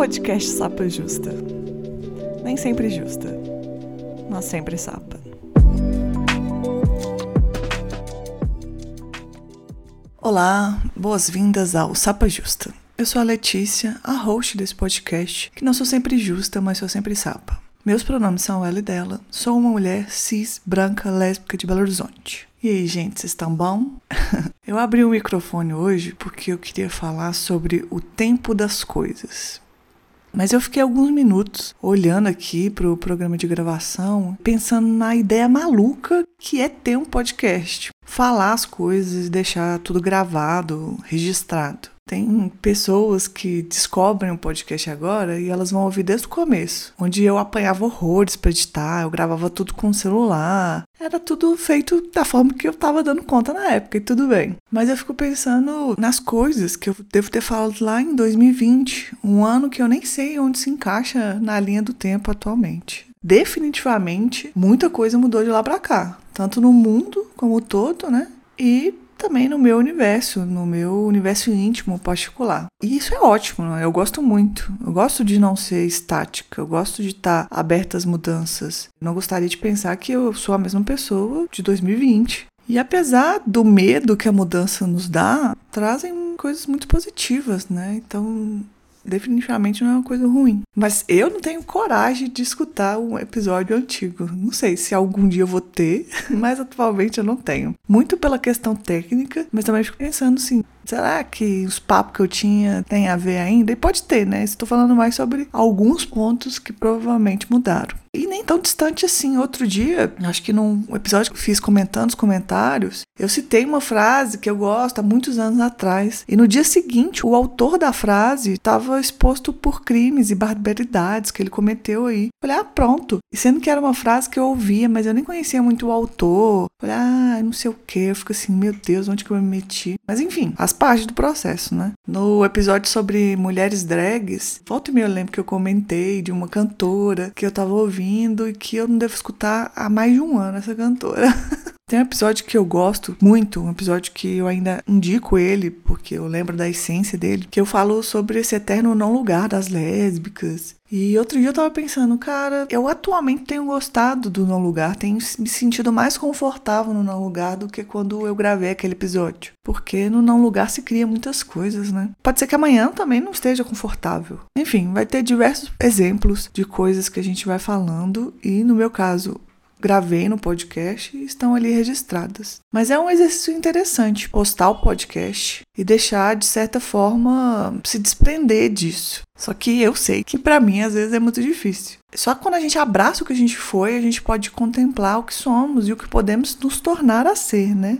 podcast Sapa Justa. Nem sempre justa, mas sempre sapa. Olá, boas-vindas ao Sapa Justa. Eu sou a Letícia, a host desse podcast, que não sou sempre justa, mas sou sempre sapa. Meus pronomes são ela e dela. Sou uma mulher cis, branca, lésbica de Belo Horizonte. E aí, gente, vocês estão bom? eu abri o microfone hoje porque eu queria falar sobre o tempo das coisas. Mas eu fiquei alguns minutos olhando aqui para o programa de gravação, pensando na ideia maluca que é ter um podcast. Falar as coisas e deixar tudo gravado, registrado. Tem pessoas que descobrem o podcast agora e elas vão ouvir desde o começo, onde eu apanhava horrores para editar, eu gravava tudo com o celular. Era tudo feito da forma que eu tava dando conta na época e tudo bem. Mas eu fico pensando nas coisas que eu devo ter falado lá em 2020, um ano que eu nem sei onde se encaixa na linha do tempo atualmente. Definitivamente, muita coisa mudou de lá para cá, tanto no mundo como todo, né? E também no meu universo, no meu universo íntimo particular. E isso é ótimo, né? eu gosto muito. Eu gosto de não ser estática, eu gosto de estar aberta às mudanças. Não gostaria de pensar que eu sou a mesma pessoa de 2020. E apesar do medo que a mudança nos dá, trazem coisas muito positivas, né? Então, definitivamente não é uma coisa ruim. Mas eu não tenho coragem de escutar um episódio antigo. Não sei se algum dia eu vou ter, mas atualmente eu não tenho. Muito pela questão técnica, mas também fico pensando assim, será que os papos que eu tinha têm a ver ainda? E pode ter, né? Estou falando mais sobre alguns pontos que provavelmente mudaram. E nem tão distante assim. Outro dia, acho que num episódio que eu fiz comentando os comentários, eu citei uma frase que eu gosto há muitos anos atrás. E no dia seguinte, o autor da frase estava exposto por crimes e barbaridades que ele cometeu aí. Falei, ah, pronto. E sendo que era uma frase que eu ouvia, mas eu nem conhecia muito o autor. Falei, ah, não sei o que. Eu fico assim, meu Deus, onde que eu me meti? Mas enfim, as parte do processo, né? No episódio sobre mulheres drags, volta e eu lembro que eu comentei de uma cantora que eu tava ouvindo e que eu não devo escutar há mais de um ano essa cantora. Tem um episódio que eu gosto muito, um episódio que eu ainda indico ele, porque eu lembro da essência dele, que eu falo sobre esse eterno não lugar das lésbicas. E outro dia eu tava pensando, cara, eu atualmente tenho gostado do não lugar, tenho me sentido mais confortável no não lugar do que quando eu gravei aquele episódio. Porque no não lugar se cria muitas coisas, né? Pode ser que amanhã também não esteja confortável. Enfim, vai ter diversos exemplos de coisas que a gente vai falando, e no meu caso, gravei no podcast e estão ali registradas. Mas é um exercício interessante postar o podcast e deixar de certa forma se desprender disso. Só que eu sei que para mim às vezes é muito difícil. Só quando a gente abraça o que a gente foi, a gente pode contemplar o que somos e o que podemos nos tornar a ser, né?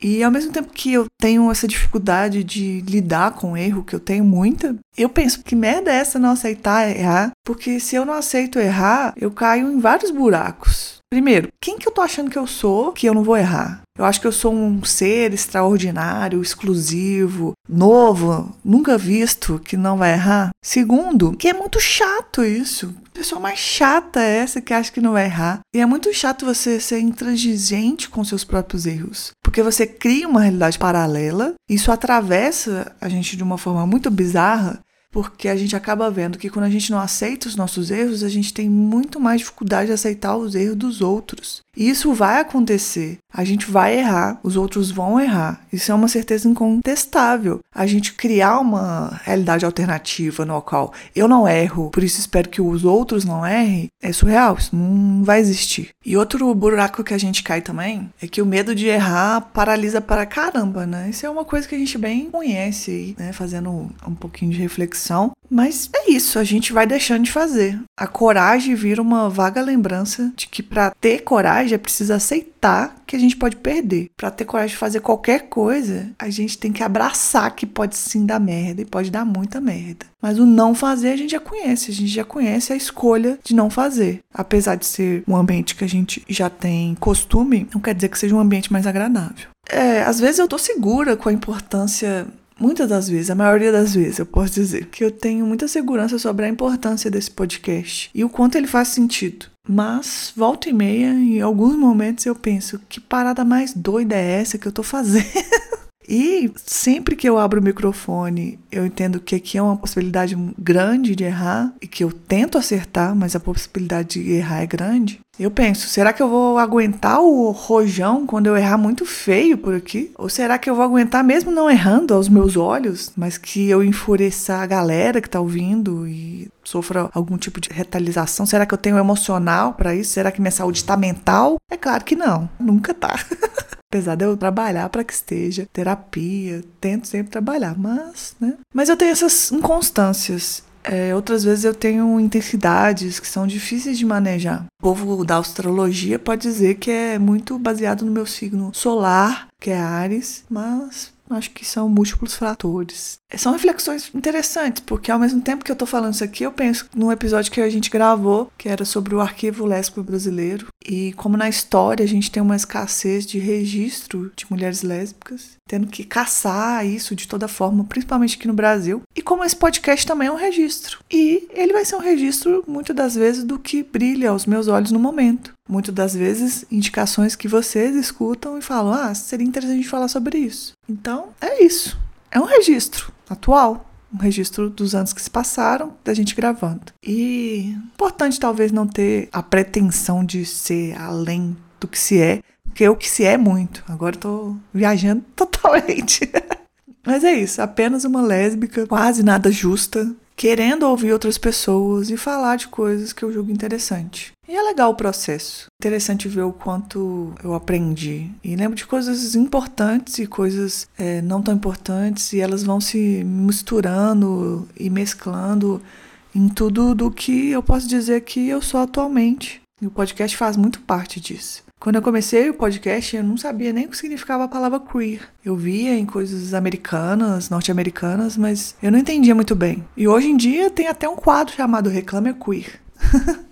E ao mesmo tempo que eu tenho essa dificuldade de lidar com erro, que eu tenho muita, eu penso que merda é essa não aceitar errar? Porque se eu não aceito errar, eu caio em vários buracos. Primeiro, quem que eu tô achando que eu sou que eu não vou errar? Eu acho que eu sou um ser extraordinário, exclusivo, novo, nunca visto, que não vai errar. Segundo, que é muito chato isso. Pessoa mais chata é essa que acha que não vai errar. E é muito chato você ser intransigente com seus próprios erros. Porque você cria uma realidade paralela, isso atravessa a gente de uma forma muito bizarra porque a gente acaba vendo que quando a gente não aceita os nossos erros, a gente tem muito mais dificuldade de aceitar os erros dos outros. E isso vai acontecer. A gente vai errar, os outros vão errar. Isso é uma certeza incontestável. A gente criar uma realidade alternativa no qual eu não erro, por isso espero que os outros não errem, é surreal, isso não vai existir. E outro buraco que a gente cai também é que o medo de errar paralisa para caramba, né? Isso é uma coisa que a gente bem conhece aí, né? Fazendo um pouquinho de reflexão. Mas é isso, a gente vai deixando de fazer. A coragem vira uma vaga lembrança de que para ter coragem é preciso aceitar que a gente pode perder. Para ter coragem de fazer qualquer coisa, a gente tem que abraçar que pode sim dar merda e pode dar muita merda. Mas o não fazer a gente já conhece, a gente já conhece a escolha de não fazer. Apesar de ser um ambiente que a gente já tem costume, não quer dizer que seja um ambiente mais agradável. É, às vezes eu tô segura com a importância muitas das vezes, a maioria das vezes, eu posso dizer, que eu tenho muita segurança sobre a importância desse podcast e o quanto ele faz sentido. Mas, volta e meia, em alguns momentos eu penso, que parada mais doida é essa que eu tô fazendo? E sempre que eu abro o microfone, eu entendo que aqui é uma possibilidade grande de errar e que eu tento acertar, mas a possibilidade de errar é grande. Eu penso, será que eu vou aguentar o rojão quando eu errar muito feio por aqui? Ou será que eu vou aguentar mesmo não errando aos meus olhos, mas que eu enfureçar a galera que tá ouvindo e sofra algum tipo de retaliação? Será que eu tenho emocional para isso? Será que minha saúde tá mental? É claro que não, nunca tá. Apesar de eu trabalhar para que esteja, terapia, tento sempre trabalhar, mas, né? Mas eu tenho essas inconstâncias é, outras vezes eu tenho intensidades que são difíceis de manejar. O povo da astrologia pode dizer que é muito baseado no meu signo solar, que é Ares, mas acho que são múltiplos fatores. São reflexões interessantes, porque ao mesmo tempo que eu tô falando isso aqui, eu penso num episódio que a gente gravou, que era sobre o arquivo lésbico brasileiro, e como na história a gente tem uma escassez de registro de mulheres lésbicas, tendo que caçar isso de toda forma, principalmente aqui no Brasil. E como esse podcast também é um registro. E ele vai ser um registro, muitas das vezes, do que brilha aos meus olhos no momento. Muitas das vezes, indicações que vocês escutam e falam: ah, seria interessante falar sobre isso. Então, é isso. É um registro atual. Um registro dos anos que se passaram, da gente gravando. E importante talvez não ter a pretensão de ser além do que se é, porque o que se é muito. Agora eu tô viajando totalmente. Mas é isso, apenas uma lésbica, quase nada justa, querendo ouvir outras pessoas e falar de coisas que eu julgo interessante. E é legal o processo. Interessante ver o quanto eu aprendi. E lembro de coisas importantes e coisas é, não tão importantes, e elas vão se misturando e mesclando em tudo do que eu posso dizer que eu sou atualmente. E o podcast faz muito parte disso. Quando eu comecei o podcast, eu não sabia nem o que significava a palavra queer. Eu via em coisas americanas, norte-americanas, mas eu não entendia muito bem. E hoje em dia tem até um quadro chamado Reclame Queer.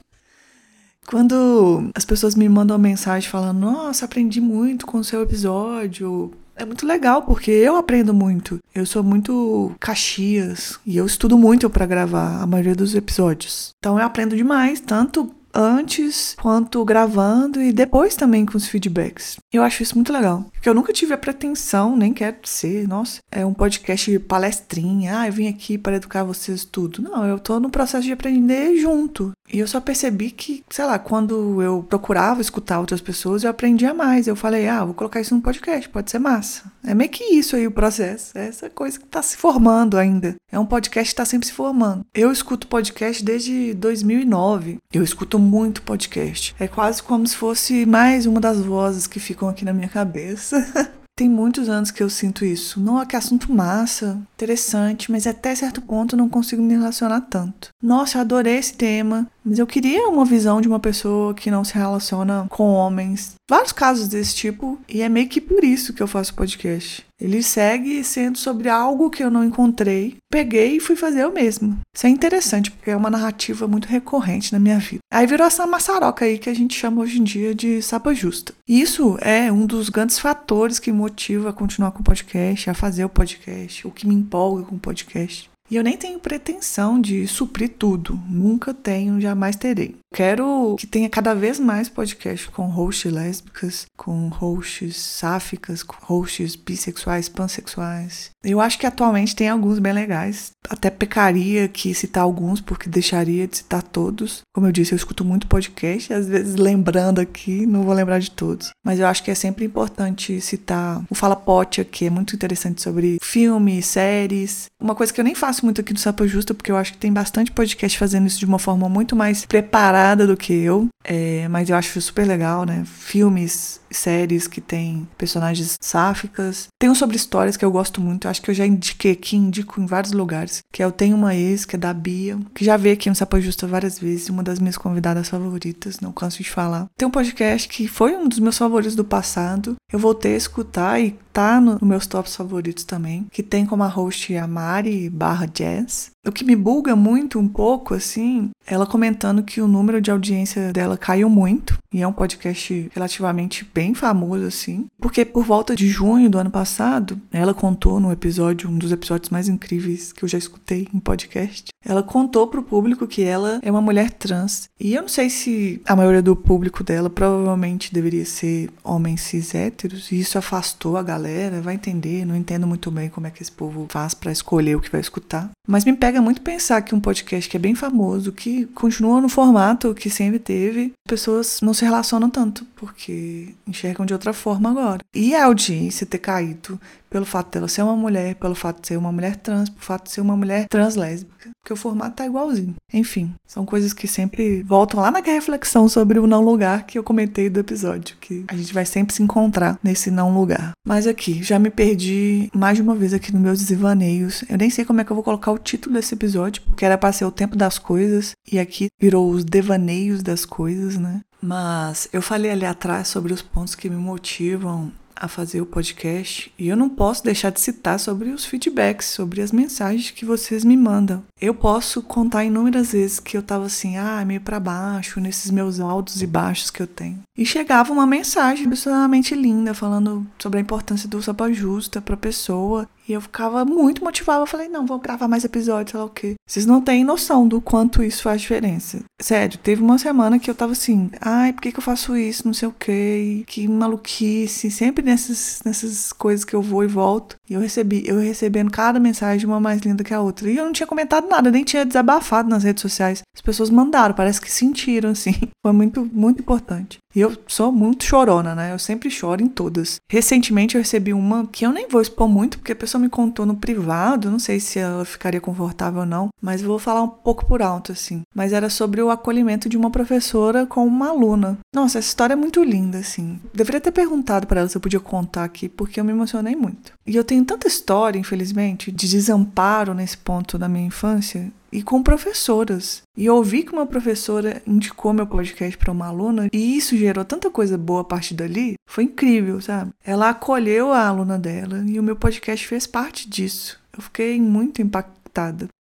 Quando as pessoas me mandam mensagem falando: Nossa, aprendi muito com o seu episódio. É muito legal, porque eu aprendo muito. Eu sou muito caxias e eu estudo muito para gravar a maioria dos episódios. Então eu aprendo demais, tanto antes quanto gravando e depois também com os feedbacks. Eu acho isso muito legal, porque eu nunca tive a pretensão, nem quero ser, nossa, é um podcast palestrinha, ah, eu vim aqui para educar vocês tudo. Não, eu tô no processo de aprender junto. E eu só percebi que, sei lá, quando eu procurava escutar outras pessoas, eu aprendia mais. Eu falei, ah, vou colocar isso no podcast, pode ser massa. É meio que isso aí o processo, é essa coisa que tá se formando ainda. É um podcast que tá sempre se formando. Eu escuto podcast desde 2009. Eu escuto muito podcast. É quase como se fosse mais uma das vozes que ficam aqui na minha cabeça. Tem muitos anos que eu sinto isso. Não, que assunto massa, interessante, mas até certo ponto não consigo me relacionar tanto. Nossa, eu adorei esse tema, mas eu queria uma visão de uma pessoa que não se relaciona com homens. Vários casos desse tipo, e é meio que por isso que eu faço podcast. Ele segue sendo sobre algo que eu não encontrei. Peguei e fui fazer eu mesmo. Isso é interessante, porque é uma narrativa muito recorrente na minha vida. Aí virou essa maçaroca aí que a gente chama hoje em dia de sapa justa. Isso é um dos grandes fatores que motiva a continuar com o podcast, a fazer o podcast, o que me empolga com o podcast. E eu nem tenho pretensão de suprir tudo. Nunca tenho, jamais terei. Quero que tenha cada vez mais podcast com hosts lésbicas, com hosts sáficas, com hosts bissexuais, pansexuais. Eu acho que atualmente tem alguns bem legais. Até pecaria que citar alguns, porque deixaria de citar todos. Como eu disse, eu escuto muito podcast, às vezes lembrando aqui, não vou lembrar de todos. Mas eu acho que é sempre importante citar o Fala Pote, que é muito interessante sobre filmes, séries. Uma coisa que eu nem faço muito aqui do Sapa Justa, porque eu acho que tem bastante podcast fazendo isso de uma forma muito mais preparada do que eu. É, mas eu acho super legal, né? Filmes, séries que tem personagens sáficas. Tem um sobre histórias que eu gosto muito. Acho que eu já indiquei aqui, indico em vários lugares. Que é o Tenho Uma Ex, que é da Bia, que já veio aqui no Sapa Justa várias vezes. Uma das minhas convidadas favoritas, não canso de falar. Tem um podcast que foi um dos meus favoritos do passado. Eu voltei a escutar e tá nos no meus tops favoritos também. Que tem como a host a Mari barra Jazz. O que me buga muito um pouco, assim, ela comentando que o número de audiência dela caiu muito. E é um podcast relativamente bem famoso, assim. Porque por volta de junho do ano passado, ela contou no episódio, um dos episódios mais incríveis que eu já escutei em podcast. Ela contou pro público que ela é uma mulher trans. E eu não sei se a maioria do público dela provavelmente deveria ser homens cis héteros, e isso afastou a galera, vai entender, não entendo muito bem como é que esse povo faz para escolher o que vai escutar. Mas me pega muito pensar que um podcast que é bem famoso, que continua no formato que sempre teve, pessoas não se relacionam tanto, porque enxergam de outra forma agora. E a audiência ter caído pelo fato dela ser uma mulher, pelo fato de ser uma mulher trans, pelo fato de ser uma mulher translésbica, porque o formato tá igualzinho. Enfim, são coisas que sempre voltam lá naquela reflexão sobre o não lugar que eu comentei do episódio, que a gente vai sempre se encontrar nesse não lugar. Mas aqui, já me perdi mais de uma vez aqui nos meus devaneios. Eu nem sei como é que eu vou colocar o título desse episódio, porque era pra ser o tempo das coisas, e aqui virou os devaneios das coisas, né? Mas eu falei ali atrás sobre os pontos que me motivam a fazer o podcast e eu não posso deixar de citar sobre os feedbacks, sobre as mensagens que vocês me mandam. Eu posso contar inúmeras vezes que eu tava assim, ah, meio para baixo, nesses meus altos e baixos que eu tenho. E chegava uma mensagem absolutamente linda falando sobre a importância do Sapa Justa pra pessoa e eu ficava muito motivada. Eu falei, não, vou gravar mais episódios, sei lá o quê. Vocês não têm noção do quanto isso faz diferença. Sério, teve uma semana que eu tava assim, ai, por que, que eu faço isso? Não sei o quê. Que maluquice. Sempre nessas, nessas coisas que eu vou e volto. E eu recebi, eu recebendo cada mensagem uma mais linda que a outra. E eu não tinha comentado nada, nem tinha desabafado nas redes sociais. As pessoas mandaram, parece que sentiram, assim. Foi muito, muito importante. E eu sou muito chorona, né? Eu sempre choro em todas. Recentemente eu recebi uma que eu nem vou expor muito, porque a pessoa me contou no privado, não sei se ela ficaria confortável ou não, mas vou falar um pouco por alto, assim. Mas era sobre o acolhimento de uma professora com uma aluna. Nossa, essa história é muito linda, assim. Deveria ter perguntado para ela se eu podia contar aqui, porque eu me emocionei muito. E eu tenho tanta história, infelizmente, de desamparo nesse ponto da minha infância, e com professoras. E eu ouvi que uma professora indicou meu podcast para uma aluna e isso gerou tanta coisa boa a partir dali. Foi incrível, sabe? Ela acolheu a aluna dela e o meu podcast fez parte disso. Eu fiquei muito impactada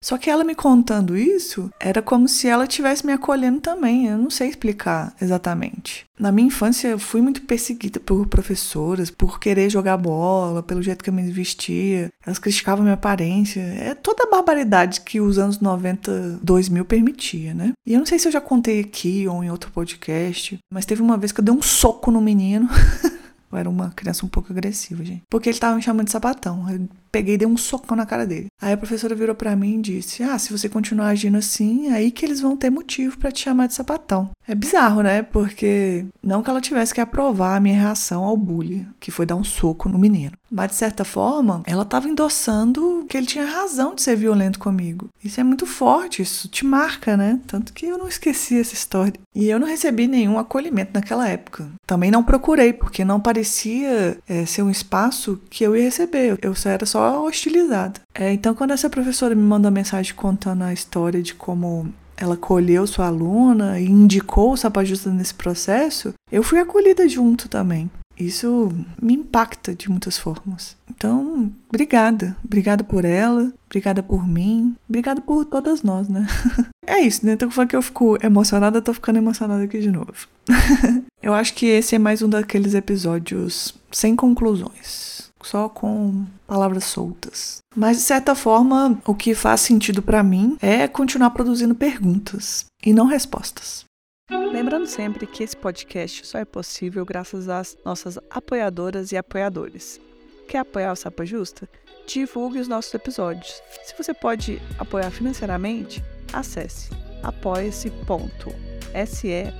Só que ela me contando isso, era como se ela estivesse me acolhendo também. Eu não sei explicar exatamente. Na minha infância, eu fui muito perseguida por professoras, por querer jogar bola, pelo jeito que eu me vestia. Elas criticavam minha aparência. É toda a barbaridade que os anos 90, 2000 permitia, né? E eu não sei se eu já contei aqui ou em outro podcast, mas teve uma vez que eu dei um soco no menino. Eu era uma criança um pouco agressiva, gente. Porque ele tava me chamando de sapatão. Eu peguei e dei um socão na cara dele. Aí a professora virou para mim e disse: Ah, se você continuar agindo assim, aí que eles vão ter motivo para te chamar de sapatão. É bizarro, né? Porque não que ela tivesse que aprovar a minha reação ao bullying, que foi dar um soco no menino. Mas, de certa forma, ela estava endossando que ele tinha razão de ser violento comigo. Isso é muito forte, isso te marca, né? Tanto que eu não esqueci essa história. E eu não recebi nenhum acolhimento naquela época. Também não procurei, porque não parecia é, ser um espaço que eu ia receber. Eu só era só hostilizada. É, então, quando essa professora me mandou mensagem contando a história de como ela colheu sua aluna e indicou o Sapajusta nesse processo, eu fui acolhida junto também. Isso me impacta de muitas formas. Então, obrigada. Obrigada por ela, obrigada por mim, obrigada por todas nós, né? é isso, né? Então, falando que eu fico emocionada, tô ficando emocionada aqui de novo. eu acho que esse é mais um daqueles episódios sem conclusões só com palavras soltas. Mas de certa forma, o que faz sentido para mim é continuar produzindo perguntas e não respostas. Lembrando sempre que esse podcast só é possível graças às nossas apoiadoras e apoiadores. Quer apoiar o Sapa Justa? Divulgue os nossos episódios. Se você pode apoiar financeiramente, acesse apoia-se.se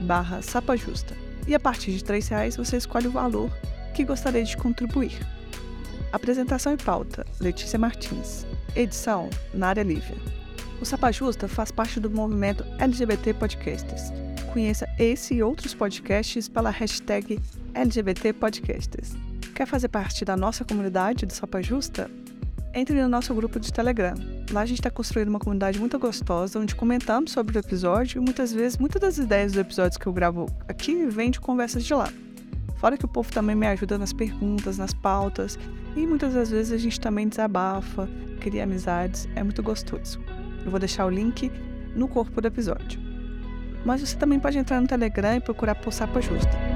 barra sapajusta. E a partir de R$ reais você escolhe o valor que gostaria de contribuir. Apresentação e pauta: Letícia Martins. Edição: Nária Lívia. O Sapa Justa faz parte do movimento LGBT Podcasters. Conheça esse e outros podcasts pela hashtag LGBT Podcasters. Quer fazer parte da nossa comunidade do Sapa Justa? Entre no nosso grupo de Telegram. Lá a gente está construindo uma comunidade muito gostosa, onde comentamos sobre o episódio e muitas vezes, muitas das ideias dos episódios que eu gravo aqui vêm de conversas de lá. Fora que o povo também me ajuda nas perguntas, nas pautas, e muitas das vezes a gente também desabafa, cria amizades, é muito gostoso. Eu vou deixar o link no corpo do episódio. Mas você também pode entrar no Telegram e procurar por Sapa Justa.